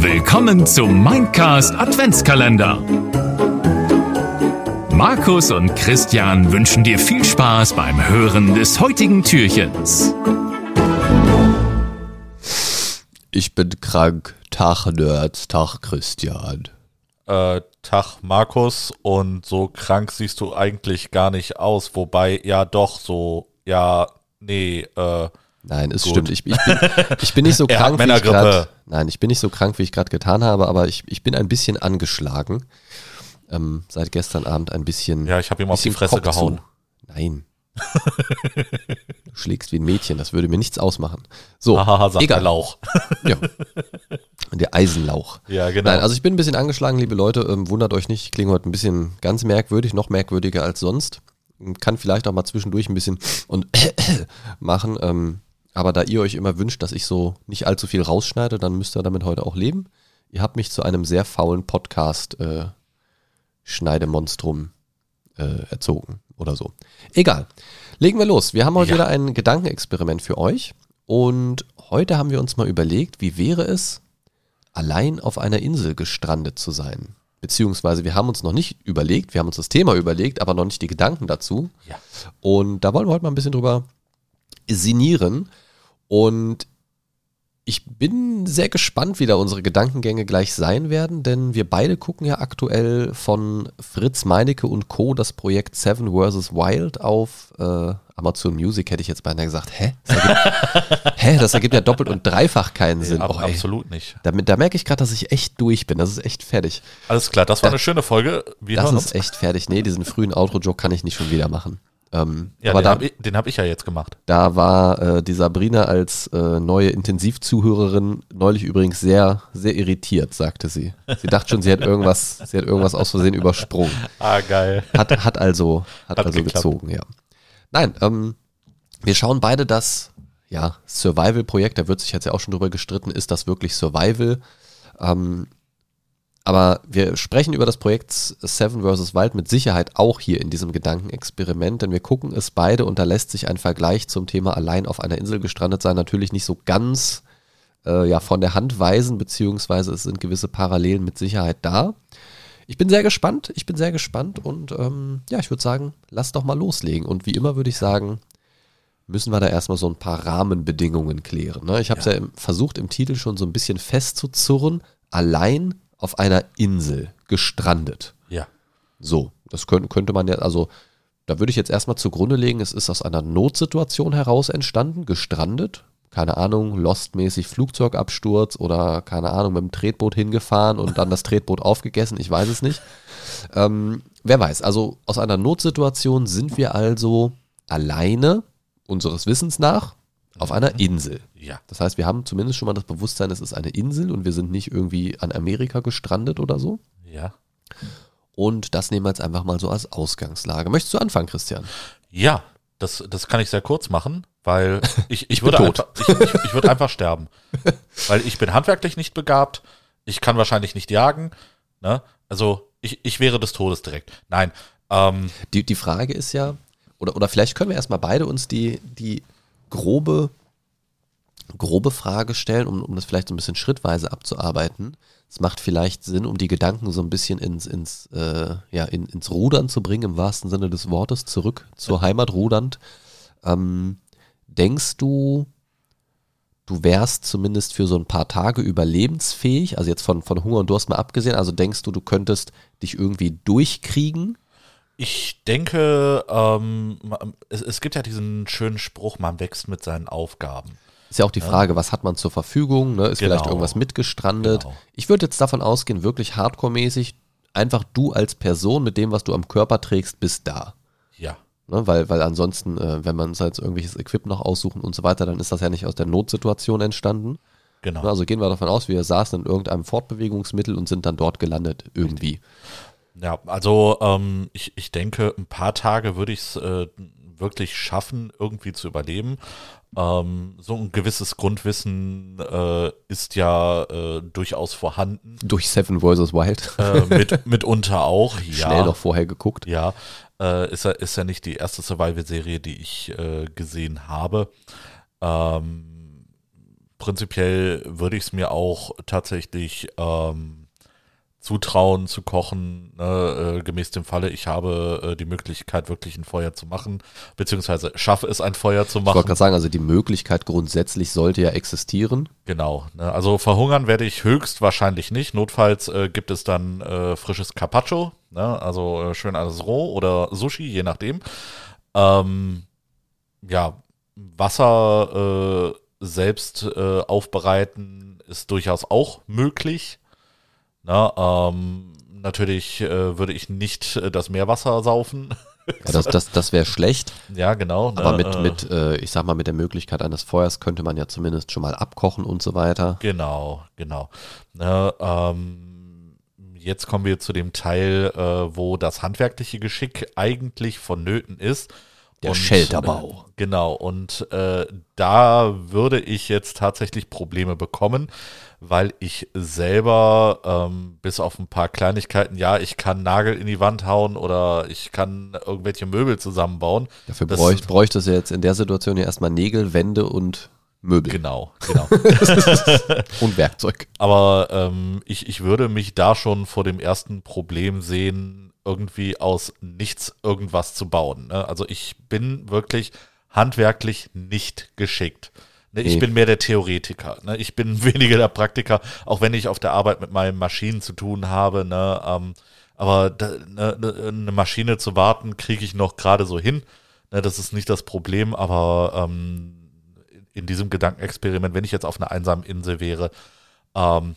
Willkommen zum Mindcast Adventskalender. Markus und Christian wünschen dir viel Spaß beim Hören des heutigen Türchens. Ich bin krank. Tag Nerds, Tag Christian. Äh, Tag Markus und so krank siehst du eigentlich gar nicht aus, wobei ja doch so, ja, nee, äh, Nein, es Gut. stimmt. Ich, ich, bin, ich bin nicht so krank, wie ich gerade. Nein, ich bin nicht so krank, wie ich gerade getan habe, aber ich, ich bin ein bisschen angeschlagen. Ähm, seit gestern Abend ein bisschen. ja, ich habe ihm auf die Fresse Kopf gehauen. Zu. Nein. du schlägst wie ein Mädchen, das würde mir nichts ausmachen. So, Hahaha, sagt der egal. Lauch. Ja. Der Eisenlauch. Ja, genau. Nein, also ich bin ein bisschen angeschlagen, liebe Leute. Ähm, wundert euch nicht, ich klinge heute ein bisschen ganz merkwürdig, noch merkwürdiger als sonst. Kann vielleicht auch mal zwischendurch ein bisschen und machen. Ähm, aber da ihr euch immer wünscht, dass ich so nicht allzu viel rausschneide, dann müsst ihr damit heute auch leben. Ihr habt mich zu einem sehr faulen Podcast äh, Schneidemonstrum äh, erzogen oder so. Egal. Legen wir los. Wir haben heute Ja. wieder ein Gedankenexperiment für euch. Und heute haben wir uns mal überlegt, wie wäre es, allein auf einer Insel gestrandet zu sein. Beziehungsweise wir haben uns noch nicht überlegt, wir haben uns das Thema überlegt, aber noch nicht die Gedanken dazu. Ja. Und da wollen wir heute mal ein bisschen drüber sinnieren. Und ich bin sehr gespannt, wie da unsere Gedankengänge gleich sein werden, denn wir beide gucken ja aktuell von Fritz Meinecke und Co. das Projekt Seven vs. Wild auf äh, Amazon Music, hätte ich jetzt beinahe gesagt. Hä? Das ergibt, hä? Das ergibt ja doppelt und dreifach keinen Sinn. Ab, Oh, absolut nicht. Damit, da merke ich gerade, dass ich echt durch bin. Das ist echt fertig. Alles klar, das war Da- eine schöne Folge. Wir Das ist echt fertig. Nee, diesen frühen Outro-Joke kann ich nicht schon wieder machen. Ähm, Ja, aber den habe ich, hab ich ja jetzt gemacht. da war äh, die Sabrina als äh, neue Intensivzuhörerin neulich übrigens sehr, sehr irritiert, sagte sie. Sie dachte schon, sie hat irgendwas, sie hat irgendwas aus Versehen übersprungen. Ah, geil. Hat, hat also, hat, Hat also geklappt. gezogen, ja. Nein, ähm, wir schauen beide das, ja, Survival-Projekt, da wird sich jetzt ja auch schon drüber gestritten, ist das wirklich Survival? Ähm, aber wir sprechen über das Projekt Seven vs. Wild mit Sicherheit auch hier in diesem Gedankenexperiment, denn wir gucken es beide und da lässt sich ein Vergleich zum Thema allein auf einer Insel gestrandet sein natürlich nicht so ganz äh, ja, von der Hand weisen, beziehungsweise es sind gewisse Parallelen mit Sicherheit da. Ich bin sehr gespannt, ich bin sehr gespannt und ähm, ja, ich würde sagen, lass doch mal loslegen. Und wie immer würde ich sagen, müssen wir da erstmal so ein paar Rahmenbedingungen klären. Ne? Ich habe es ja. im, versucht im Titel schon so ein bisschen festzuzurren, allein auf einer Insel gestrandet. Ja. So, das könnte, könnte man ja, also da würde ich jetzt erstmal zugrunde legen, es ist aus einer Notsituation heraus entstanden, gestrandet. Keine Ahnung, Lost-mäßig Flugzeugabsturz oder keine Ahnung, mit dem Tretboot hingefahren und dann das Tretboot aufgegessen, ich weiß es nicht. Ähm, wer weiß, also aus einer Notsituation sind wir also alleine, unseres Wissens nach, auf einer Insel. Ja. Das heißt, wir haben zumindest schon mal das Bewusstsein, es ist eine Insel und wir sind nicht irgendwie an Amerika gestrandet oder so. Ja. Und das nehmen wir jetzt einfach mal so als Ausgangslage. Möchtest du anfangen, Christian? Ja, das, das kann ich sehr kurz machen, weil ich, ich, Ich würde, einfach, ich, ich, ich würde einfach sterben. Weil ich bin handwerklich nicht begabt, ich kann wahrscheinlich nicht jagen. Ne? Also ich, ich wäre des Todes direkt. Nein. Ähm, Die, die Frage ist ja, oder, oder vielleicht können wir erstmal beide uns die, die grobe, grobe Frage stellen, um, um das vielleicht so ein bisschen schrittweise abzuarbeiten. Es macht vielleicht Sinn, um die Gedanken so ein bisschen ins, ins, äh, ja, in, ins Rudern zu bringen, im wahrsten Sinne des Wortes, zurück zur Heimat rudernd. Ähm, denkst du, du wärst zumindest für so ein paar Tage überlebensfähig, also jetzt von, von Hunger und Durst mal abgesehen, also denkst du, du könntest dich irgendwie durchkriegen? Ich denke, ähm, es, es gibt ja diesen schönen Spruch, man wächst mit seinen Aufgaben. Ist ja auch die Frage, was hat man zur Verfügung? Ne? Ist vielleicht Genau. irgendwas mitgestrandet? Genau. Ich würde jetzt davon ausgehen, wirklich hardcore-mäßig, einfach du als Person mit dem, was du am Körper trägst, bist da. Ja. Ne? Weil, weil ansonsten, äh, wenn man uns jetzt irgendwelches Equip noch aussuchen und so weiter, dann ist das ja nicht aus der Notsituation entstanden. Genau. Ne? Also gehen wir davon aus, wir saßen in irgendeinem Fortbewegungsmittel und sind dann dort gelandet, irgendwie. Ja, also ähm, ich, ich denke, ein paar Tage würde ich es äh, wirklich schaffen, irgendwie zu überleben. Ähm, so ein gewisses Grundwissen äh, ist ja äh, durchaus vorhanden. Durch Seven vs. Wild. Äh, mit, mitunter auch, ja. Schnell noch vorher geguckt. Ja, äh, ist, ja, ist ja nicht die erste Survival-Serie, die ich äh, gesehen habe. Ähm, prinzipiell würde ich es mir auch tatsächlich ähm, zutrauen zu kochen, ne, äh, gemäß dem Falle, ich habe äh, die Möglichkeit, wirklich ein Feuer zu machen, beziehungsweise schaffe es, ein Feuer zu Ich machen. wollte gerade sagen, also die Möglichkeit grundsätzlich sollte ja existieren. Genau. Ne, also verhungern werde ich höchstwahrscheinlich nicht. Notfalls äh, gibt es dann äh, frisches Carpaccio, ne, also äh, schön alles roh oder Sushi, je nachdem. Ähm, ja, Wasser äh, selbst aufbereiten ist durchaus auch möglich. Na, ähm, natürlich äh, würde ich nicht äh, das Meerwasser saufen. Ja, das das, das wäre schlecht, ja, genau. aber ne, mit, äh, mit äh, ich sag mal, mit der Möglichkeit eines Feuers könnte man ja zumindest schon mal abkochen und so weiter. Genau, genau. Ne, ähm, jetzt kommen wir zu dem Teil, äh, wo das handwerkliche Geschick eigentlich vonnöten ist. Der Shelterbau. Äh, genau, und äh, da würde ich jetzt tatsächlich Probleme bekommen, weil ich selber ähm, bis auf ein paar Kleinigkeiten, ja, ich kann Nagel in die Wand hauen oder ich kann irgendwelche Möbel zusammenbauen. Dafür Das- bräuch, bräuchte es ja jetzt in der Situation ja erstmal Nägel, Wände und Möbel Genau, genau. und Werkzeug. Aber ähm, ich, ich würde mich da schon vor dem ersten Problem sehen, irgendwie aus nichts irgendwas zu bauen. Ne? Also ich bin wirklich handwerklich nicht geschickt. Ne? Ich Nee. bin mehr der Theoretiker. Ne? Ich bin weniger der Praktiker, auch wenn ich auf der Arbeit mit meinen Maschinen zu tun habe. Ne? Ähm, aber da, ne, ne, eine Maschine zu warten, kriege ich noch gerade so hin. Ne? Das ist nicht das Problem, aber ähm, in diesem Gedankenexperiment, wenn ich jetzt auf einer einsamen Insel wäre, ähm,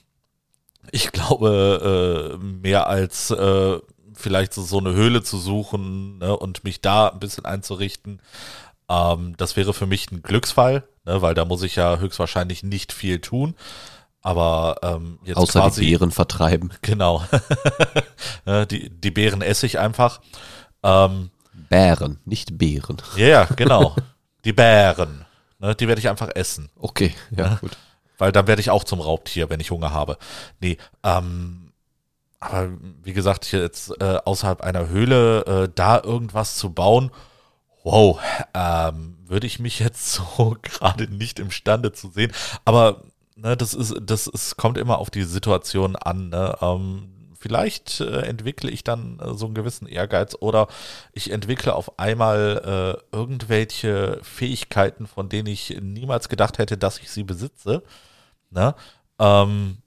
ich glaube, äh, mehr als äh, vielleicht so, so eine Höhle zu suchen ne, und mich da ein bisschen einzurichten, ähm, das wäre für mich ein Glücksfall, ne, weil da muss ich ja höchstwahrscheinlich nicht viel tun. Aber ähm, jetzt Außer quasi, die Beeren vertreiben. genau, Ne, die, die Beeren esse ich einfach. Ähm, Bären, nicht Beeren. ja, ja, genau, die Bären, ne, die werde ich einfach essen. Okay, ja, gut. Weil dann werde ich auch zum Raubtier, wenn ich Hunger habe. Nee, ähm, aber wie gesagt, jetzt äh, außerhalb einer Höhle äh, da irgendwas zu bauen, wow, ähm, würde ich mich jetzt so gerade nicht imstande zu sehen. Aber ne, das ist, das ist, kommt immer auf die Situation an. Ne? Ähm, vielleicht äh, entwickle ich dann äh, so einen gewissen Ehrgeiz oder ich entwickle auf einmal äh, irgendwelche Fähigkeiten, von denen ich niemals gedacht hätte, dass ich sie besitze. Ne? Ähm,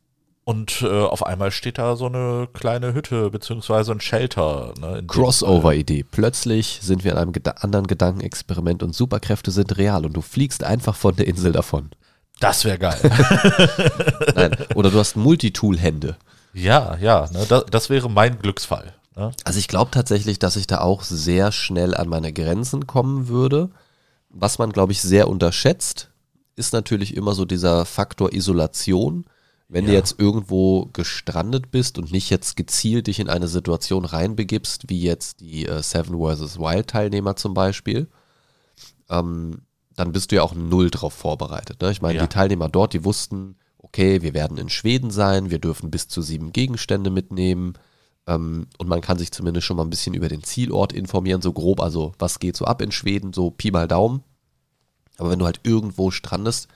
und äh, auf einmal steht da so eine kleine Hütte beziehungsweise ein Shelter. Ne, Crossover-Idee. Plötzlich sind wir in einem geda anderen Gedankenexperiment und Superkräfte sind real und du fliegst einfach von der Insel davon. Das wäre geil. Nein, oder du hast Multitool-Hände. ja, ja, ne, das, das wäre mein Glücksfall. Ne? Also ich glaube tatsächlich, dass ich da auch sehr schnell an meine Grenzen kommen würde. Was man, glaube ich, sehr unterschätzt, ist natürlich immer so dieser Faktor Isolation. Wenn du Ja. jetzt irgendwo gestrandet bist und nicht jetzt gezielt dich in eine Situation reinbegibst, wie jetzt die äh, Seven vs. Wild Teilnehmer zum Beispiel, ähm, dann bist du ja auch null drauf vorbereitet. Ne? Ich meine, Ja. die Teilnehmer dort, die wussten, okay, wir werden in Schweden sein, wir dürfen bis zu sieben Gegenstände mitnehmen ähm, und man kann sich zumindest schon mal ein bisschen über den Zielort informieren, so grob, also was geht so ab in Schweden, so Pi mal Daumen. Aber wenn du halt irgendwo strandest,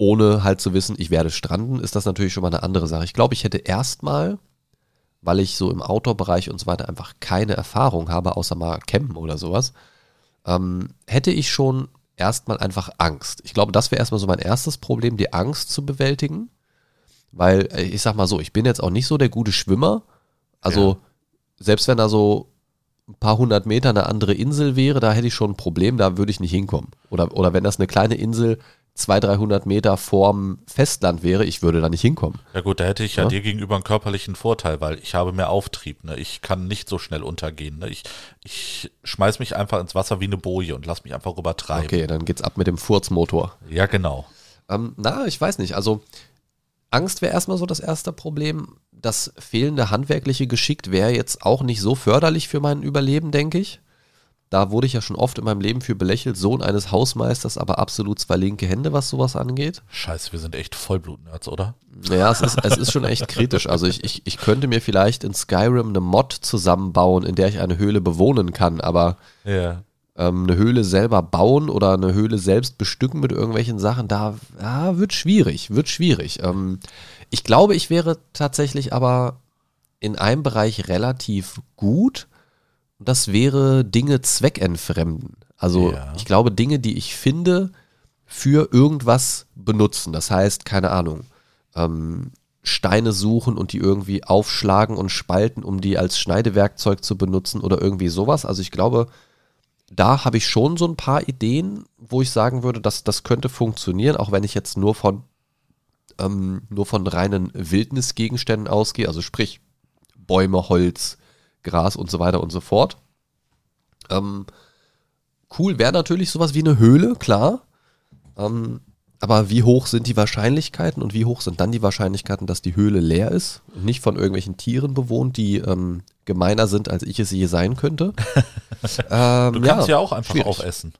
ohne halt zu wissen, ich werde stranden, ist das natürlich schon mal eine andere Sache. Ich glaube, ich hätte erstmal, weil ich so im Outdoor-Bereich und so weiter einfach keine Erfahrung habe, außer mal campen oder sowas, ähm, hätte ich schon erstmal einfach Angst. Ich glaube, das wäre erstmal so mein erstes Problem, die Angst zu bewältigen. Weil, äh, ich sag mal so, ich bin jetzt auch nicht so der gute Schwimmer. Also, selbst wenn da so ein paar hundert Meter eine andere Insel wäre, da hätte ich schon ein Problem, da würde ich nicht hinkommen. Oder, oder wenn das eine kleine Insel 200, 300 Meter vorm Festland wäre, ich würde da nicht hinkommen. Ja gut, da hätte ich ja, Ja. dir gegenüber einen körperlichen Vorteil, weil ich habe mehr Auftrieb. Ne? Ich kann nicht so schnell untergehen. Ne? Ich, ich schmeiß mich einfach ins Wasser wie eine Boje und lass mich einfach rübertreiben. Okay, dann geht's ab mit dem Furzmotor. Ja, genau. Ähm, na, ich weiß nicht. Also Angst wäre erstmal so das erste Problem. Das fehlende handwerkliche Geschick wäre jetzt auch nicht so förderlich für mein Überleben, denke ich. Da wurde ich ja schon oft in meinem Leben für belächelt, Sohn eines Hausmeisters, aber absolut zwei linke Hände, was sowas angeht. Scheiße, wir sind echt Vollblut-Nerds, oder? Ja, es ist, es ist schon echt kritisch. Also ich, ich, ich könnte mir vielleicht in Skyrim eine Mod zusammenbauen, in der ich eine Höhle bewohnen kann, aber Ja. ähm, eine Höhle selber bauen oder eine Höhle selbst bestücken mit irgendwelchen Sachen, da ja, wird schwierig, wird schwierig. Ähm, ich glaube, ich wäre tatsächlich aber in einem Bereich relativ gut. Das wäre Dinge zweckentfremden. Also Ja. ich glaube, Dinge, die ich finde, für irgendwas benutzen. Das heißt, keine Ahnung, ähm, Steine suchen und die irgendwie aufschlagen und spalten, um die als Schneidewerkzeug zu benutzen oder irgendwie sowas. Also ich glaube, da habe ich schon so ein paar Ideen, wo ich sagen würde, dass das könnte funktionieren, auch wenn ich jetzt nur von ähm, nur von reinen Wildnisgegenständen ausgehe, also sprich Bäume, Holz, Gras und so weiter und so fort. Ähm, cool wäre natürlich sowas wie eine Höhle, klar. Ähm, aber wie hoch sind die Wahrscheinlichkeiten und wie hoch sind dann die Wahrscheinlichkeiten, dass die Höhle leer ist und nicht von irgendwelchen Tieren bewohnt, die ähm, gemeiner sind, als ich es je sein könnte? ähm, Du kannst ja, auch einfach schwierig. aufessen.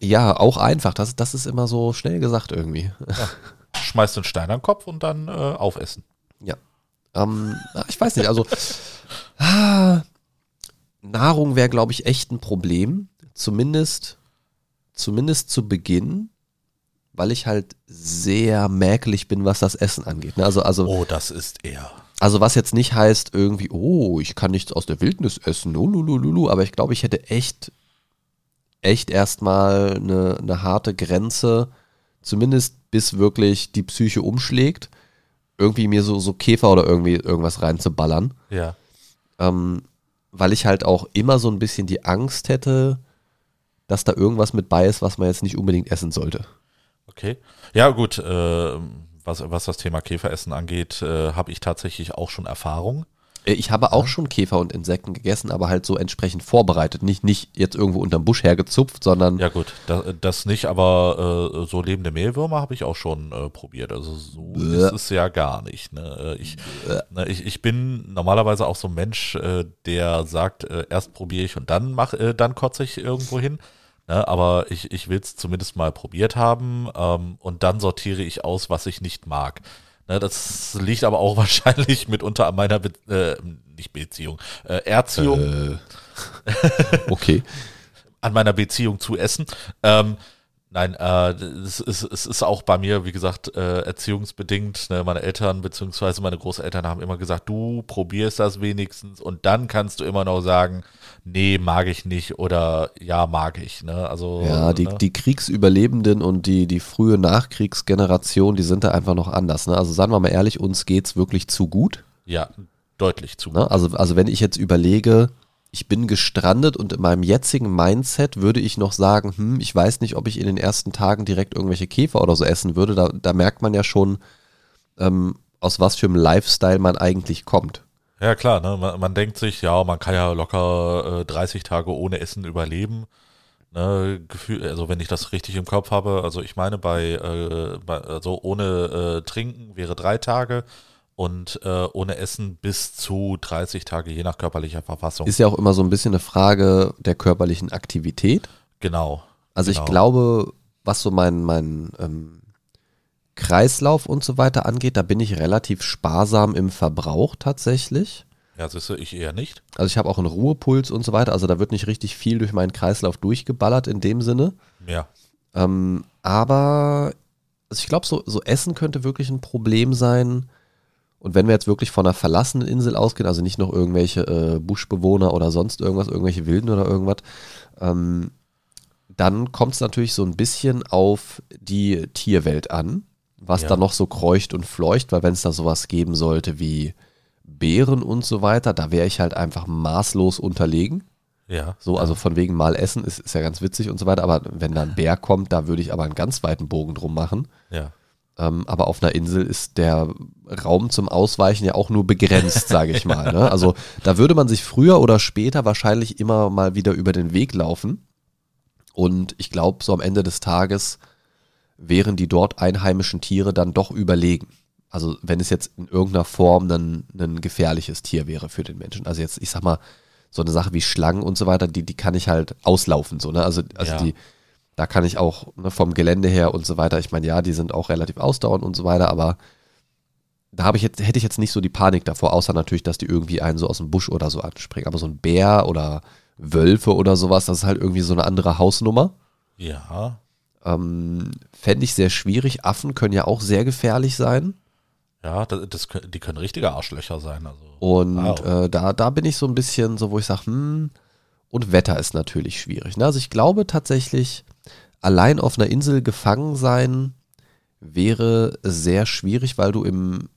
Ja, auch einfach. Das, das ist immer so schnell gesagt irgendwie. Schmeißt den Stein an den Kopf und dann äh, aufessen. Ja. Ähm, ich weiß nicht, also ah, Nahrung wäre, glaube ich, echt ein Problem. Zumindest, zumindest zu Beginn, weil ich halt sehr mäkelig bin, was das Essen angeht. Ne? Also, also, Oh, das ist er. also was jetzt nicht heißt irgendwie, oh, ich kann nichts aus der Wildnis essen, lulululu, aber ich glaube, ich hätte echt, echt erstmal eine, eine harte Grenze, zumindest bis wirklich die Psyche umschlägt, irgendwie mir so, so Käfer oder irgendwie irgendwas reinzuballern, Ja. Ähm, weil ich halt auch immer so ein bisschen die Angst hätte, dass da irgendwas mit bei ist, was man jetzt nicht unbedingt essen sollte. Okay. Ja, gut. Äh, was, was das Thema Käferessen angeht, äh, habe ich tatsächlich auch schon Erfahrung. Äh, Ich habe auch schon Käfer und Insekten gegessen, aber halt so entsprechend vorbereitet. Nicht, nicht jetzt irgendwo unterm Busch hergezupft, sondern Ja, gut. Das, das nicht, aber äh, so lebende Mehlwürmer habe ich auch schon äh, probiert. Also so Bäh. ist es ja gar nicht. Ne? Äh, Ich, ne, ich, ich bin normalerweise auch so ein Mensch, äh, der sagt, äh, erst probiere ich und dann mach, dann kotze ich irgendwo hin. Ne? Aber ich, ich will es zumindest mal probiert haben ähm, und dann sortiere ich aus, was ich nicht mag. Ne, das liegt aber auch wahrscheinlich mitunter an meiner Be äh, nicht Beziehung, äh, Erziehung okay. an meiner Beziehung zu Essen. Ähm, nein, äh, es, ist, es ist auch bei mir, wie gesagt, äh, erziehungsbedingt. Ne? Meine Eltern bzw. meine Großeltern haben immer gesagt, du probierst das wenigstens und dann kannst du immer noch sagen, nee, mag ich nicht oder ja, mag ich. Ne? Also, Ja, die, ne? die Kriegsüberlebenden und die, die frühe Nachkriegsgeneration, die sind da einfach noch anders. Ne? Also sagen wir mal ehrlich, uns geht's wirklich zu gut. ja, deutlich zu. Ne? Also, also wenn ich jetzt überlege, ich bin gestrandet und in meinem jetzigen Mindset würde ich noch sagen, hm, ich weiß nicht, ob ich in den ersten Tagen direkt irgendwelche Käfer oder so essen würde. Da, da merkt man ja schon, ähm, aus was für einem Lifestyle man eigentlich kommt. Ja, klar, ne? man, man denkt sich, ja, man kann ja locker äh, 30 Tage ohne Essen überleben. Ne? Gefühl, also wenn ich das richtig im Kopf habe, also ich meine, bei, äh, bei also ohne äh, Trinken wäre drei Tage und äh, ohne Essen bis zu 30 Tage, je nach körperlicher Verfassung. Ist ja auch immer so ein bisschen eine Frage der körperlichen Aktivität. genau. Also genau. ich glaube, was so mein, mein ähm, Kreislauf und so weiter angeht, da bin ich relativ sparsam im Verbrauch tatsächlich. Ja, siehst du, ich eher nicht. Also ich habe auch einen Ruhepuls und so weiter. Also da wird nicht richtig viel durch meinen Kreislauf durchgeballert in dem Sinne. Ja. Ähm, aber also ich glaube, so, so Essen könnte wirklich ein Problem sein. Und wenn wir jetzt wirklich von einer verlassenen Insel ausgehen, also nicht noch irgendwelche äh, Buschbewohner oder sonst irgendwas, irgendwelche Wilden oder irgendwas, ähm, dann kommt es natürlich so ein bisschen auf die Tierwelt an, was Ja. da noch so kreucht und fleucht, weil wenn es da sowas geben sollte wie Bären und so weiter, da wäre ich halt einfach maßlos unterlegen. Ja. So, also von wegen mal essen ist, ist ja ganz witzig und so weiter, aber wenn da ein Bär kommt, da würde ich aber einen ganz weiten Bogen drum machen. Ja. Ähm, aber auf einer Insel ist der Raum zum Ausweichen ja auch nur begrenzt, sage ich mal. Ne? Also da würde man sich früher oder später wahrscheinlich immer mal wieder über den Weg laufen. Und ich glaube, so am Ende des Tages wären die dort einheimischen Tiere dann doch überlegen. Also wenn es jetzt in irgendeiner Form dann ein gefährliches Tier wäre für den Menschen. Also jetzt, ich sag mal, so eine Sache wie Schlangen und so weiter, die, die kann ich halt auslaufen. So, ne? Also, also Ja. die, da kann ich auch ne, vom Gelände her und so weiter, ich meine, ja, die sind auch relativ ausdauernd und so weiter, aber da habe ich jetzt, hätte ich jetzt nicht so die Panik davor, außer natürlich, dass die irgendwie einen so aus dem Busch oder so anspringen. Aber so ein Bär oder Wölfe oder sowas, das ist halt irgendwie so eine andere Hausnummer. Ja. Ähm, Fände ich sehr schwierig. Affen können ja auch sehr gefährlich sein. Ja, das, das, die können richtige Arschlöcher sein. Also. Und Wow. äh, da, da bin ich so ein bisschen so, wo ich sage, hm, und Wetter ist natürlich schwierig. Ne? Also ich glaube tatsächlich, allein auf einer Insel gefangen sein wäre sehr schwierig, weil du im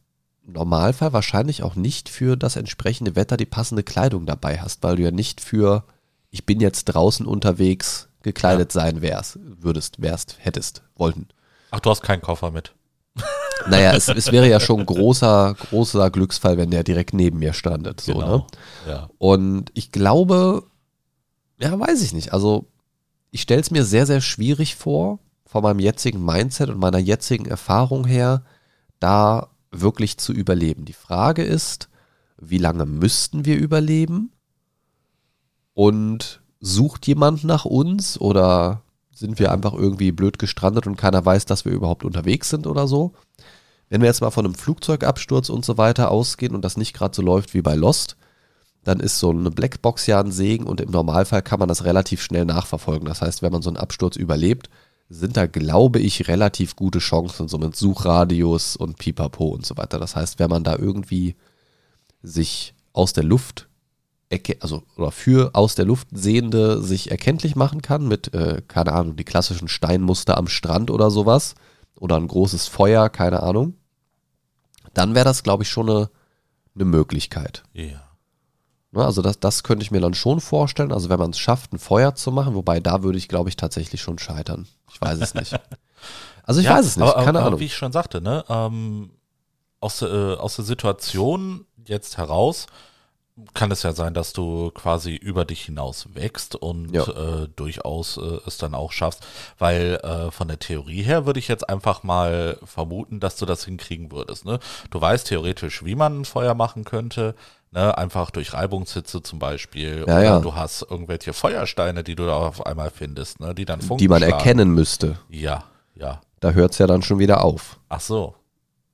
Normalfall wahrscheinlich auch nicht für das entsprechende Wetter die passende Kleidung dabei hast, weil du ja nicht für ich bin jetzt draußen unterwegs gekleidet sein wärst, würdest, wärst, hättest, wollten. Ach, du hast keinen Koffer mit. Naja, es, es wäre ja schon ein großer, großer Glücksfall, wenn der direkt neben mir standet. So, ne? Ja. Und ich glaube, ja, weiß ich nicht. Also, ich stelle es mir sehr, sehr schwierig vor, von meinem jetzigen Mindset und meiner jetzigen Erfahrung her, da wirklich zu überleben. Die Frage ist, wie lange müssten wir überleben? Und sucht jemand nach uns oder sind wir einfach irgendwie blöd gestrandet und keiner weiß, dass wir überhaupt unterwegs sind oder so? Wenn wir jetzt mal von einem Flugzeugabsturz und so weiter ausgehen und das nicht gerade so läuft wie bei Lost, dann ist so eine Blackbox ja ein Segen und im Normalfall kann man das relativ schnell nachverfolgen. Das heißt, wenn man so einen Absturz überlebt, sind da, glaube ich, relativ gute Chancen, so mit Suchradius und Pipapo und so weiter. Das heißt, wenn man da irgendwie sich aus der Luft, also oder für aus der Luft Sehende sich erkenntlich machen kann mit, äh, keine Ahnung, die klassischen Steinmuster am Strand oder sowas oder ein großes Feuer, keine Ahnung, dann wäre das, glaube ich, schon eine, eine Möglichkeit. Ja. Ne, also das, das könnte ich mir dann schon vorstellen. Also wenn man es schafft, ein Feuer zu machen, wobei da würde ich, glaube ich, tatsächlich schon scheitern. Ich weiß es nicht. Also ich ja, weiß es nicht, aber, keine aber, Ahnung. Wie ich schon sagte, ne, ähm, aus, äh, aus der Situation jetzt heraus kann es ja sein, dass du quasi über dich hinaus wächst und Ja. äh, durchaus äh, es dann auch schaffst, weil äh, von der Theorie her würde ich jetzt einfach mal vermuten, dass du das hinkriegen würdest. Ne? Du weißt theoretisch, wie man ein Feuer machen könnte, ne? einfach durch Reibungshitze zum Beispiel. Ja, Oder ja. du hast irgendwelche Feuersteine, die du da auf einmal findest, ne? die dann Funken die man schlagen. erkennen müsste. Ja, ja. Da hört es ja dann schon wieder auf. Ach so.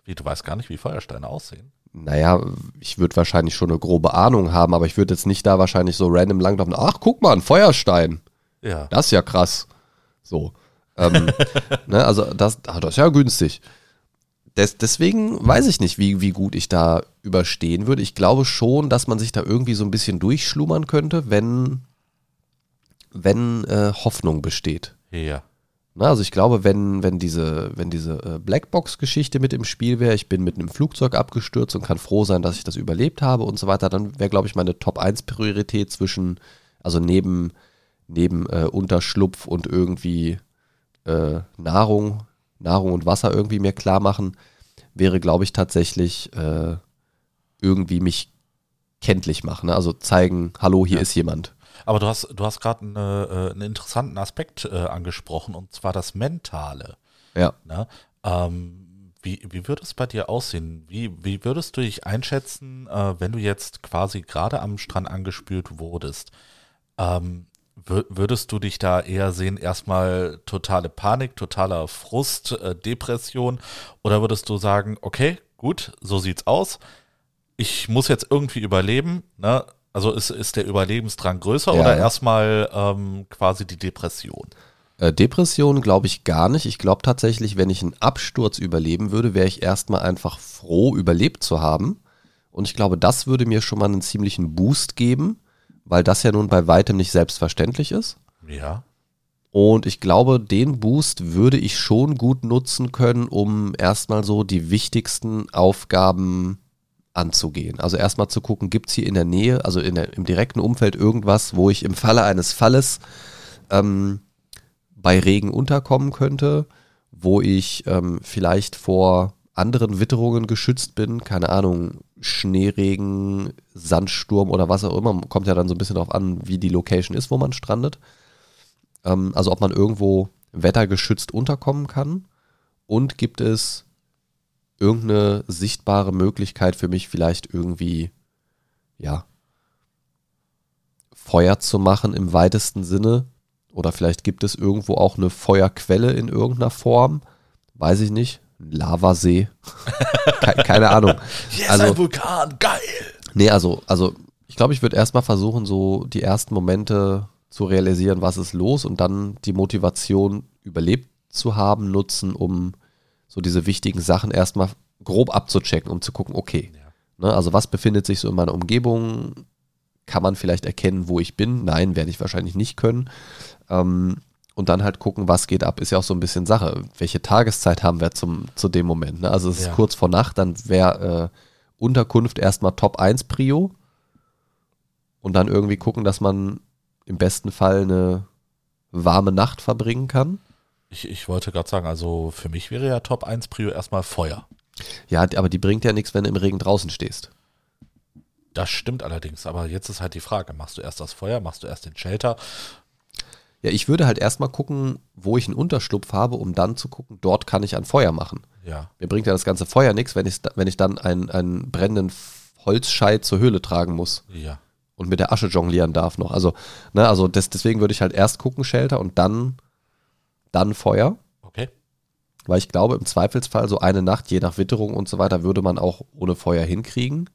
Wie, du weißt gar nicht, wie Feuersteine aussehen? Naja, ich würde wahrscheinlich schon eine grobe Ahnung haben, aber ich würde jetzt nicht da wahrscheinlich so random langlaufen. Ach, guck mal, ein Feuerstein. Ja. Das ist ja krass. So. Ähm, ne, also das, ah, das ist ja günstig. Des, deswegen weiß ich nicht, wie, wie gut ich da überstehen würde. Ich glaube schon, dass man sich da irgendwie so ein bisschen durchschlummern könnte, wenn, wenn äh, Hoffnung besteht. Ja. Na, also ich glaube, wenn, wenn diese, wenn diese äh, Blackbox-Geschichte mit im Spiel wäre, ich bin mit einem Flugzeug abgestürzt und kann froh sein, dass ich das überlebt habe und so weiter, dann wäre, glaube ich, meine Top-1-Priorität zwischen, also neben, neben äh, Unterschlupf und irgendwie äh, Nahrung, Nahrung und Wasser irgendwie mir klar machen, wäre, glaube ich, tatsächlich äh, irgendwie mich kenntlich machen. Ne? Also zeigen, hallo, hier Ja. ist jemand. Aber du hast, du hast gerade eine, äh, einen interessanten Aspekt äh, angesprochen, und zwar das Mentale. Ja. Ne? Ähm, wie, wie würde es bei dir aussehen? Wie, wie würdest du dich einschätzen, äh, wenn du jetzt quasi gerade am Strand angespült wurdest? Ähm, wür- würdest du dich da eher sehen, erstmal totale Panik, totaler Frust, äh, Depression? Oder würdest du sagen, okay, gut, so sieht's aus. Ich muss jetzt irgendwie überleben. Ne? Also ist, ist der Überlebensdrang größer Ja. oder erstmal ähm, quasi die Depression? Äh, Depression glaube ich gar nicht. Ich glaube tatsächlich, wenn ich einen Absturz überleben würde, wäre ich erstmal einfach froh, überlebt zu haben. Und ich glaube, das würde mir schon mal einen ziemlichen Boost geben, weil das ja nun bei weitem nicht selbstverständlich ist. Ja. Und ich glaube, den Boost würde ich schon gut nutzen können, um erstmal so die wichtigsten Aufgaben anzugehen. Also erstmal zu gucken, gibt es hier in der Nähe, also der, im direkten Umfeld irgendwas, wo ich im Falle eines Falles ähm, bei Regen unterkommen könnte, wo ich ähm, vielleicht vor anderen Witterungen geschützt bin, keine Ahnung, Schneeregen, Sandsturm oder was auch immer, kommt ja dann so ein bisschen darauf an, wie die Location ist, wo man strandet. Ähm, also ob man irgendwo wettergeschützt unterkommen kann und gibt es irgendeine sichtbare Möglichkeit für mich vielleicht irgendwie, ja, Feuer zu machen im weitesten Sinne. Oder vielleicht gibt es irgendwo auch eine Feuerquelle in irgendeiner Form. Weiß ich nicht. Ein Lavasee. Ke keine Ahnung. Yes, Also- ein Vulkan, geil! Nee, also, also Ich glaube, ich würde erstmal versuchen, so die ersten Momente zu realisieren, was ist los und dann die Motivation überlebt zu haben, nutzen, um so diese wichtigen Sachen erstmal grob abzuchecken, um zu gucken, okay, ja. ne, also was befindet sich so in meiner Umgebung? Kann man vielleicht erkennen, wo ich bin? Nein, werde ich wahrscheinlich nicht können. Ähm, und dann halt gucken, was geht ab, ist ja auch so ein bisschen Sache. Welche Tageszeit haben wir zum, zu dem Moment? Ne? Also es ist ja. kurz vor Nacht, dann wäre äh, Unterkunft erstmal Top 1 Prio und dann irgendwie gucken, dass man im besten Fall eine warme Nacht verbringen kann. Ich, ich wollte gerade sagen, also für mich wäre ja Top 1 Prio erstmal Feuer. Ja, aber die bringt ja nichts, wenn du im Regen draußen stehst. Das stimmt allerdings, aber jetzt ist halt die Frage, machst du erst das Feuer, machst du erst den Shelter? Ja, ich würde halt erstmal gucken, wo ich einen Unterschlupf habe, um dann zu gucken, dort kann ich ein Feuer machen. Ja. Mir bringt ja das ganze Feuer nichts, wenn ich, wenn ich dann einen, einen brennenden Holzscheit zur Höhle tragen muss. Ja. Und mit der Asche jonglieren darf noch. Also, ne, also das, deswegen würde ich halt erst gucken, Shelter und dann, dann Feuer. Okay. Weil ich glaube, im Zweifelsfall so eine Nacht, je nach Witterung und so weiter, würde man auch ohne Feuer hinkriegen.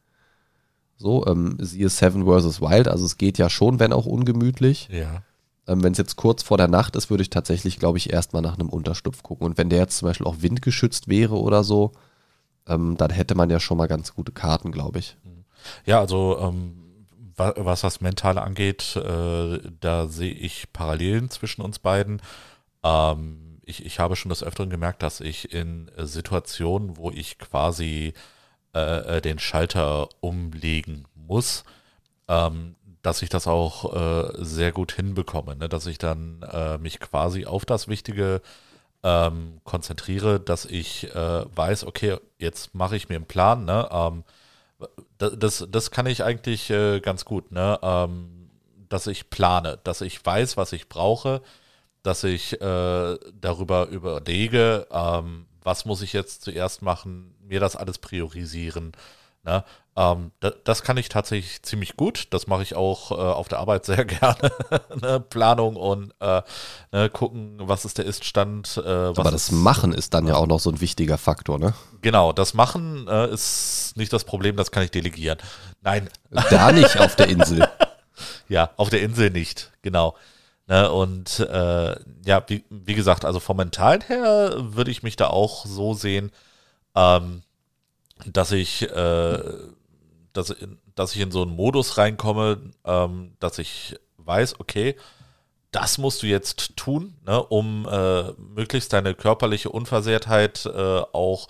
So, ähm, siehe Seven vs. Wild, also es geht ja schon, wenn auch ungemütlich. Ja. Ähm, wenn es jetzt kurz vor der Nacht ist, würde ich tatsächlich, glaube ich, erstmal nach einem Unterstupf gucken. Und wenn der jetzt zum Beispiel auch windgeschützt wäre oder so, ähm, dann hätte man ja schon mal ganz gute Karten, glaube ich. Ja, also ähm, was das Mentale angeht, äh, da sehe ich Parallelen zwischen uns beiden. Ähm, ich, ich habe schon des Öfteren gemerkt, dass ich in Situationen, wo ich quasi äh, äh den Schalter umlegen muss, ähm, dass ich das auch äh, sehr gut hinbekomme, ne? dass ich dann äh, mich quasi auf das Wichtige ähm, konzentriere, dass ich äh, weiß, okay, jetzt mache ich mir einen Plan, ne? Ähm, das, das kann ich eigentlich äh, ganz gut, ne? Ähm, dass ich plane, dass ich weiß, was ich brauche, dass ich äh, darüber überlege, ähm, was muss ich jetzt zuerst machen, mir das alles priorisieren, Ne? Ähm, das, das, kann ich tatsächlich ziemlich gut. Das mache ich auch äh, auf der Arbeit sehr gerne. ne? Planung und äh, ne? gucken, was ist der Ist-Stand. Äh, Aber das ist, Machen ist dann ja auch noch so ein wichtiger Faktor, ne? Genau, das Machen äh, ist nicht das Problem, das kann ich delegieren. Nein. Da nicht auf der Insel. ja, auf der Insel nicht, genau. Ne, und äh, ja, wie, wie, gesagt, also vom Mentalen her würde ich mich da auch so sehen, ähm, dass ich, äh, dass, dass ich in so einen Modus reinkomme, ähm, dass ich weiß, okay, das musst du jetzt tun, ne, um äh, möglichst deine körperliche Unversehrtheit äh, auch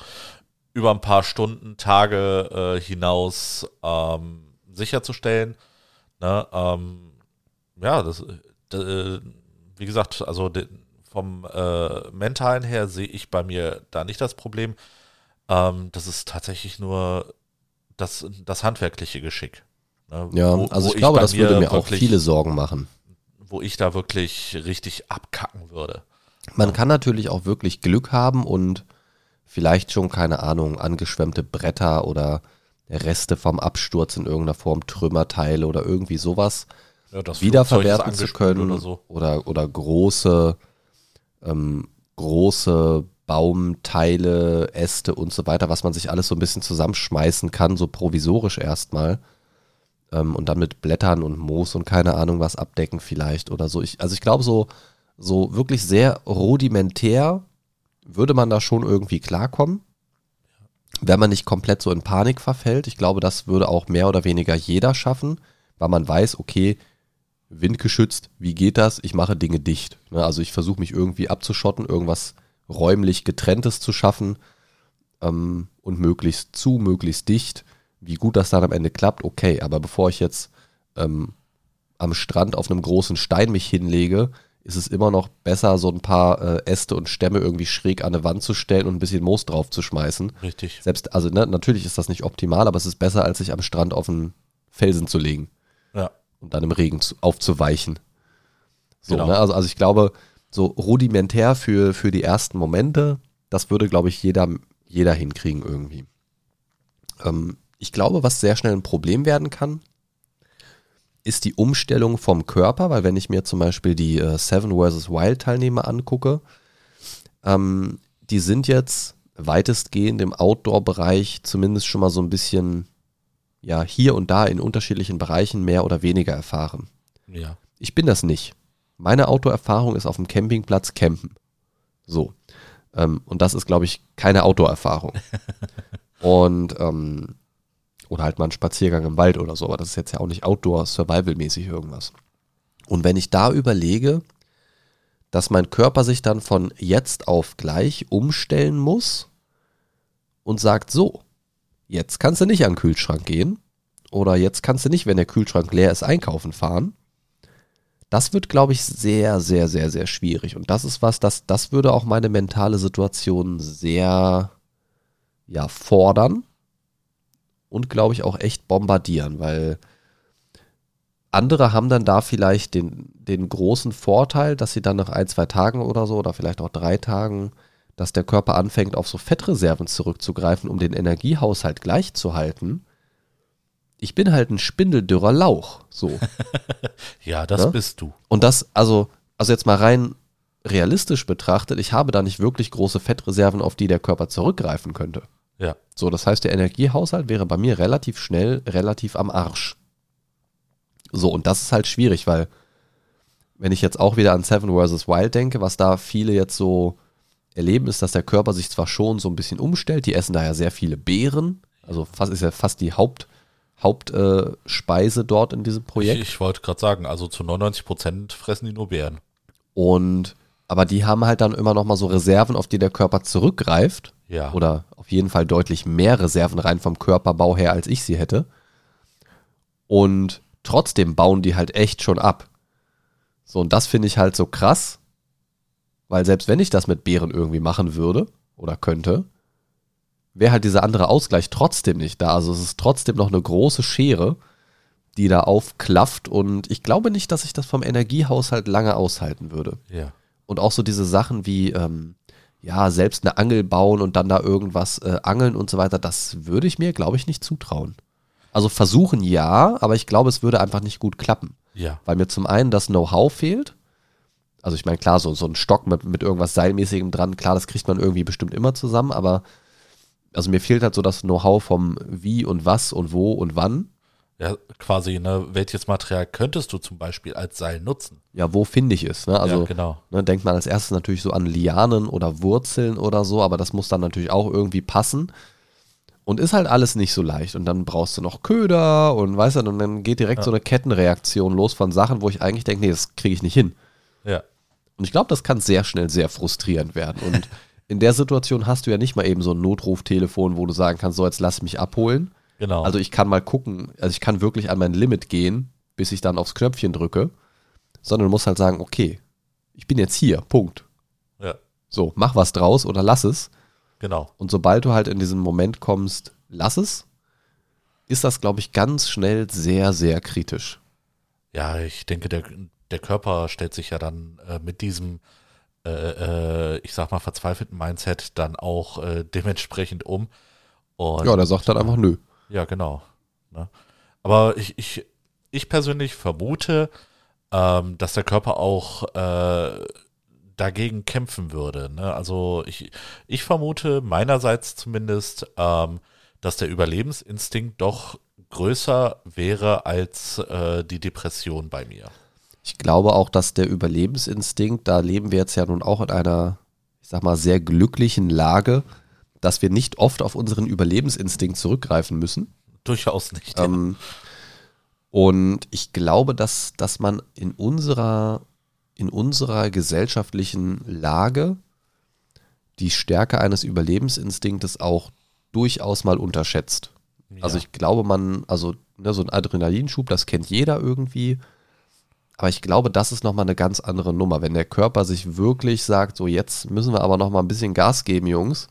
über ein paar Stunden, Tage äh, hinaus ähm, sicherzustellen. Ne, ähm, ja, das, wie gesagt, also vom äh, mentalen her sehe ich bei mir da nicht das Problem. Ähm, das ist tatsächlich nur das, das handwerkliche Geschick. Ne? Ja, wo, also ich glaube, das würde mir auch viele Sorgen machen. Wo ich da wirklich richtig abkacken würde. Man ja. kann natürlich auch wirklich Glück haben und vielleicht schon, keine Ahnung, angeschwemmte Bretter oder Reste vom Absturz in irgendeiner Form, Trümmerteile oder irgendwie sowas ja, wiederverwerten zu können oder, so. oder, oder große, ähm, große Baumteile, Äste und so weiter, was man sich alles so ein bisschen zusammenschmeißen kann, so provisorisch erstmal. Ähm, und dann mit Blättern und Moos und keine Ahnung was abdecken vielleicht oder so. Ich, also ich glaube, so, so wirklich sehr rudimentär würde man da schon irgendwie klarkommen. Wenn man nicht komplett so in Panik verfällt. Ich glaube, das würde auch mehr oder weniger jeder schaffen, weil man weiß, okay, windgeschützt, wie geht das? Ich mache Dinge dicht. Ne, also ich versuche mich irgendwie abzuschotten, irgendwas räumlich getrenntes zu schaffen ähm, und möglichst zu, möglichst dicht. Wie gut das dann am Ende klappt, okay, aber bevor ich jetzt ähm, am Strand auf einem großen Stein mich hinlege, ist es immer noch besser, so ein paar äh, Äste und Stämme irgendwie schräg an eine Wand zu stellen und ein bisschen Moos drauf zu schmeißen. Richtig. Selbst, also ne, natürlich ist das nicht optimal, aber es ist besser, als sich am Strand auf einen Felsen zu legen. Und dann im Regen zu, aufzuweichen. So, genau. ne? also, also ich glaube, so rudimentär für, für die ersten Momente, das würde, glaube ich, jeder, jeder hinkriegen irgendwie. Ähm, ich glaube, was sehr schnell ein Problem werden kann, ist die Umstellung vom Körper, weil wenn ich mir zum Beispiel die äh, Seven vs. Wild Teilnehmer angucke, ähm, die sind jetzt weitestgehend im Outdoor-Bereich zumindest schon mal so ein bisschen ja hier und da in unterschiedlichen Bereichen mehr oder weniger erfahren. Ja. Ich bin das nicht. Meine Autoerfahrung ist auf dem Campingplatz campen. So. Ähm, und das ist, glaube ich, keine Outdoor-Erfahrung. und, ähm, oder halt mal ein Spaziergang im Wald oder so, aber das ist jetzt ja auch nicht Outdoor-Survival-mäßig irgendwas. Und wenn ich da überlege, dass mein Körper sich dann von jetzt auf gleich umstellen muss und sagt, so, jetzt kannst du nicht an den Kühlschrank gehen oder jetzt kannst du nicht, wenn der Kühlschrank leer ist, einkaufen fahren. Das wird, glaube ich, sehr, sehr, sehr, sehr schwierig. Und das ist was, das, das würde auch meine mentale Situation sehr, ja, fordern und, glaube ich, auch echt bombardieren, weil andere haben dann da vielleicht den, den großen Vorteil, dass sie dann nach ein, zwei Tagen oder so oder vielleicht auch drei Tagen, dass der Körper anfängt, auf so Fettreserven zurückzugreifen, um den Energiehaushalt gleich zu halten. Ich bin halt ein spindeldürrer Lauch, so. ja, das Ja? bist du. Und das, also, also jetzt mal rein realistisch betrachtet, ich habe da nicht wirklich große Fettreserven, auf die der Körper zurückgreifen könnte. Ja. So, das heißt, der Energiehaushalt wäre bei mir relativ schnell, relativ am Arsch. So, und das ist halt schwierig, weil wenn ich jetzt auch wieder an Seven vs. Wild denke, was da viele jetzt so erleben, ist, dass der Körper sich zwar schon so ein bisschen umstellt, die essen da ja sehr viele Beeren, also fast ist ja fast die Haupt, Hauptspeise äh, dort in diesem Ich, Projekt. ich wollte gerade sagen, also zu 99 Prozent fressen die nur Beeren. Und aber die haben halt dann immer noch mal so Reserven, auf die der Körper zurückgreift. Ja. Oder auf jeden Fall deutlich mehr Reserven rein vom Körperbau her, als ich sie hätte. Und trotzdem bauen die halt echt schon ab. So, und das finde ich halt so krass, weil selbst wenn ich das mit Beeren irgendwie machen würde oder könnte, wäre halt dieser andere Ausgleich trotzdem nicht da. Also es ist trotzdem noch eine große Schere, die da aufklafft und ich glaube nicht, dass ich das vom Energiehaushalt lange aushalten würde. Ja. Und auch so diese Sachen wie, ähm, ja, selbst eine Angel bauen und dann da irgendwas äh, angeln und so weiter, das würde ich mir, glaube ich, nicht zutrauen. Also versuchen ja, aber ich glaube, es würde einfach nicht gut klappen. Ja. Weil mir zum einen das Know-how fehlt. Also ich meine, klar, so, so ein Stock mit, mit irgendwas Seilmäßigem dran, klar, das kriegt man irgendwie bestimmt immer zusammen, aber also mir fehlt halt so das Know-how vom Wie und was und wo und wann. Ja, quasi, ne, welches Material könntest du zum Beispiel als Seil nutzen? Ja, wo finde ich es? Ne? Also ja, genau. Ne, denkt man als erstes natürlich so an Lianen oder Wurzeln oder so, aber das muss dann natürlich auch irgendwie passen. Und ist halt alles nicht so leicht. Und dann brauchst du noch Köder und weißt du, und dann geht direkt Ja. so eine Kettenreaktion los von Sachen, wo ich eigentlich denke, nee, das kriege ich nicht hin. Und ich glaube, das kann sehr schnell sehr frustrierend werden. Und in der Situation hast du ja nicht mal eben so ein Notruftelefon, wo du sagen kannst, so jetzt lass mich abholen. Genau. Also ich kann mal gucken, also ich kann wirklich an mein Limit gehen, bis ich dann aufs Knöpfchen drücke, sondern du musst halt sagen, okay, ich bin jetzt hier, Punkt. ja, So, mach was draus oder lass es. genau. Und sobald du halt in diesen Moment kommst, lass es, ist das, glaube ich, ganz schnell sehr, sehr kritisch. Ja, ich denke, der, der Körper stellt sich ja dann äh, mit diesem, äh, äh, ich sag mal, verzweifelten Mindset dann auch äh, dementsprechend um. Und Ja, der sagt dann einfach nö. Ja, genau. Ne? Aber ich, ich, ich persönlich vermute, ähm, dass der Körper auch äh, dagegen kämpfen würde. Ne? Also ich, ich vermute meinerseits zumindest, ähm, dass der Überlebensinstinkt doch größer wäre als äh, die Depression bei mir. Ich glaube auch, dass der Überlebensinstinkt, da leben wir jetzt ja nun auch in einer, ich sag mal, sehr glücklichen Lage, dass wir nicht oft auf unseren Überlebensinstinkt zurückgreifen müssen. Durchaus nicht. Ähm, und ich glaube, dass, dass man in unserer, in unserer gesellschaftlichen Lage die Stärke eines Überlebensinstinktes auch durchaus mal unterschätzt. Also Ja. ich glaube, man, also ne, so ein Adrenalinschub, das kennt jeder irgendwie. Aber ich glaube, das ist nochmal eine ganz andere Nummer. Wenn der Körper sich wirklich sagt, so jetzt müssen wir aber nochmal ein bisschen Gas geben, Jungs,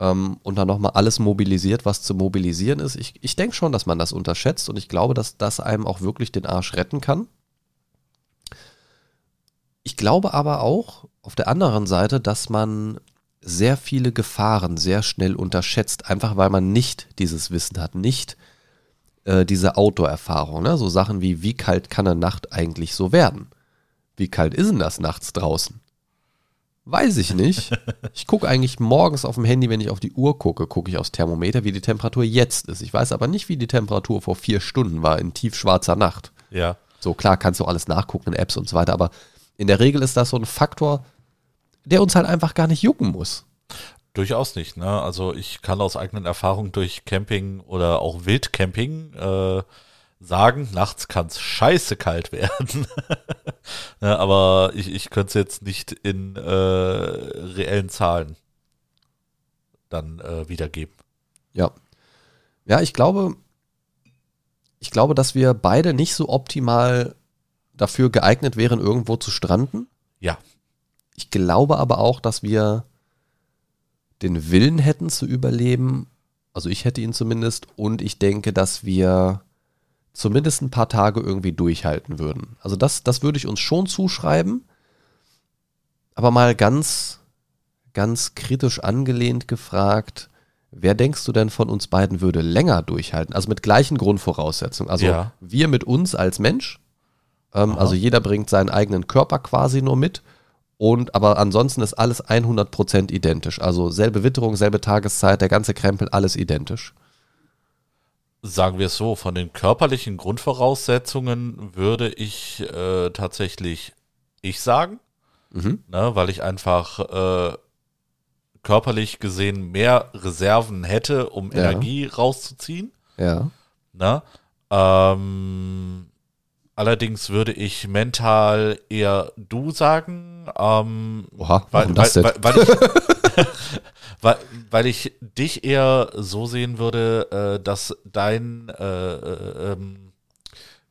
ähm, und dann nochmal alles mobilisiert, was zu mobilisieren ist. Ich, ich denke schon, dass man das unterschätzt und ich glaube, dass das einem auch wirklich den Arsch retten kann. Ich glaube aber auch auf der anderen Seite, dass man sehr viele Gefahren sehr schnell unterschätzt, einfach weil man nicht dieses Wissen hat, nicht äh, diese Outdoor-Erfahrung. Ne? So Sachen wie, wie kalt kann eine Nacht eigentlich so werden? Wie kalt ist denn das nachts draußen? Weiß ich nicht. Ich gucke eigentlich morgens auf dem Handy, wenn ich auf die Uhr gucke, gucke ich aufs Thermometer, wie die Temperatur jetzt ist. Ich weiß aber nicht, wie die Temperatur vor vier Stunden war in tiefschwarzer Nacht. Ja. So klar kannst du alles nachgucken in Apps und so weiter, aber in der Regel ist das so ein Faktor, der uns halt einfach gar nicht jucken muss. Durchaus nicht. Ne? Also ich kann aus eigenen Erfahrungen durch Camping oder auch Wildcamping äh, sagen, nachts kann es scheiße kalt werden. ne, aber ich, ich könnte es jetzt nicht in äh, reellen Zahlen dann äh, wiedergeben. Ja. Ja, ich glaube, ich glaube, dass wir beide nicht so optimal dafür geeignet wären, irgendwo zu stranden. Ja. Ich glaube aber auch, dass wir den Willen hätten zu überleben. Also ich hätte ihn zumindest. Und ich denke, dass wir zumindest ein paar Tage irgendwie durchhalten würden. Also das, das würde ich uns schon zuschreiben. Aber mal ganz, ganz kritisch angelehnt gefragt, wer denkst du denn von uns beiden würde länger durchhalten? Also mit gleichen Grundvoraussetzungen. Also Ja. wir mit uns als Mensch. Ähm, also jeder bringt seinen eigenen Körper quasi nur mit. Und aber ansonsten ist alles 100% identisch. Also selbe Witterung, selbe Tageszeit, der ganze Krempel, alles identisch. Sagen wir es so, von den körperlichen Grundvoraussetzungen würde ich äh, tatsächlich ich sagen, Mhm. ne, weil ich einfach äh, körperlich gesehen mehr Reserven hätte, um Ja. Energie rauszuziehen. Ja. Ne? Ähm, allerdings würde ich mental eher du sagen, ähm, Oha, weil, weil, weil, weil, ich, weil, weil ich dich eher so sehen würde, äh, dass dein, äh, äh, ähm,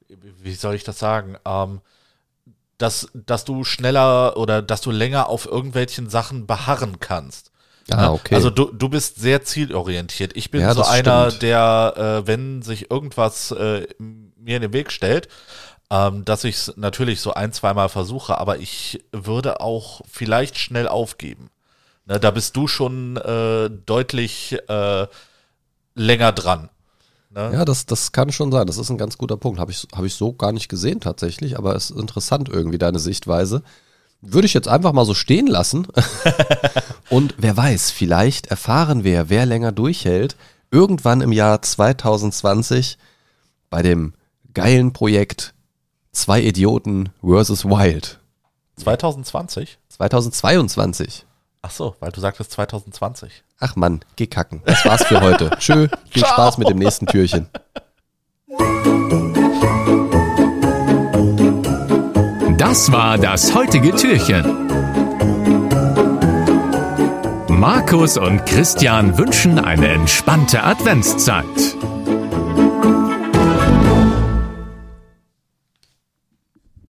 wie soll ich das sagen, ähm, dass, dass du schneller oder dass du länger auf irgendwelchen Sachen beharren kannst. Ah, okay. Also du, du bist sehr zielorientiert. Ich bin Ja, so einer, stimmt. der, äh, wenn sich irgendwas äh, mir in den Weg stellt, ähm, dass ich es natürlich so ein, zweimal versuche, aber ich würde auch vielleicht schnell aufgeben. Ne, da bist du schon äh, deutlich äh, länger dran. Ne? Ja, das, das kann schon sein. Das ist ein ganz guter Punkt. Habe ich, hab ich so gar nicht gesehen tatsächlich, aber es ist interessant irgendwie, deine Sichtweise. Würde ich jetzt einfach mal so stehen lassen. Und wer weiß, vielleicht erfahren wir, wer länger durchhält, irgendwann im Jahr 2020 bei dem geilen Projekt Zwei Idioten versus Wild. 2020? 2022. Ach so, weil du sagtest 2020. Ach Mann, geh kacken. Das war's für heute. Tschö, viel Spaß mit dem nächsten Türchen. Das war das heutige Türchen. Markus und Christian wünschen eine entspannte Adventszeit.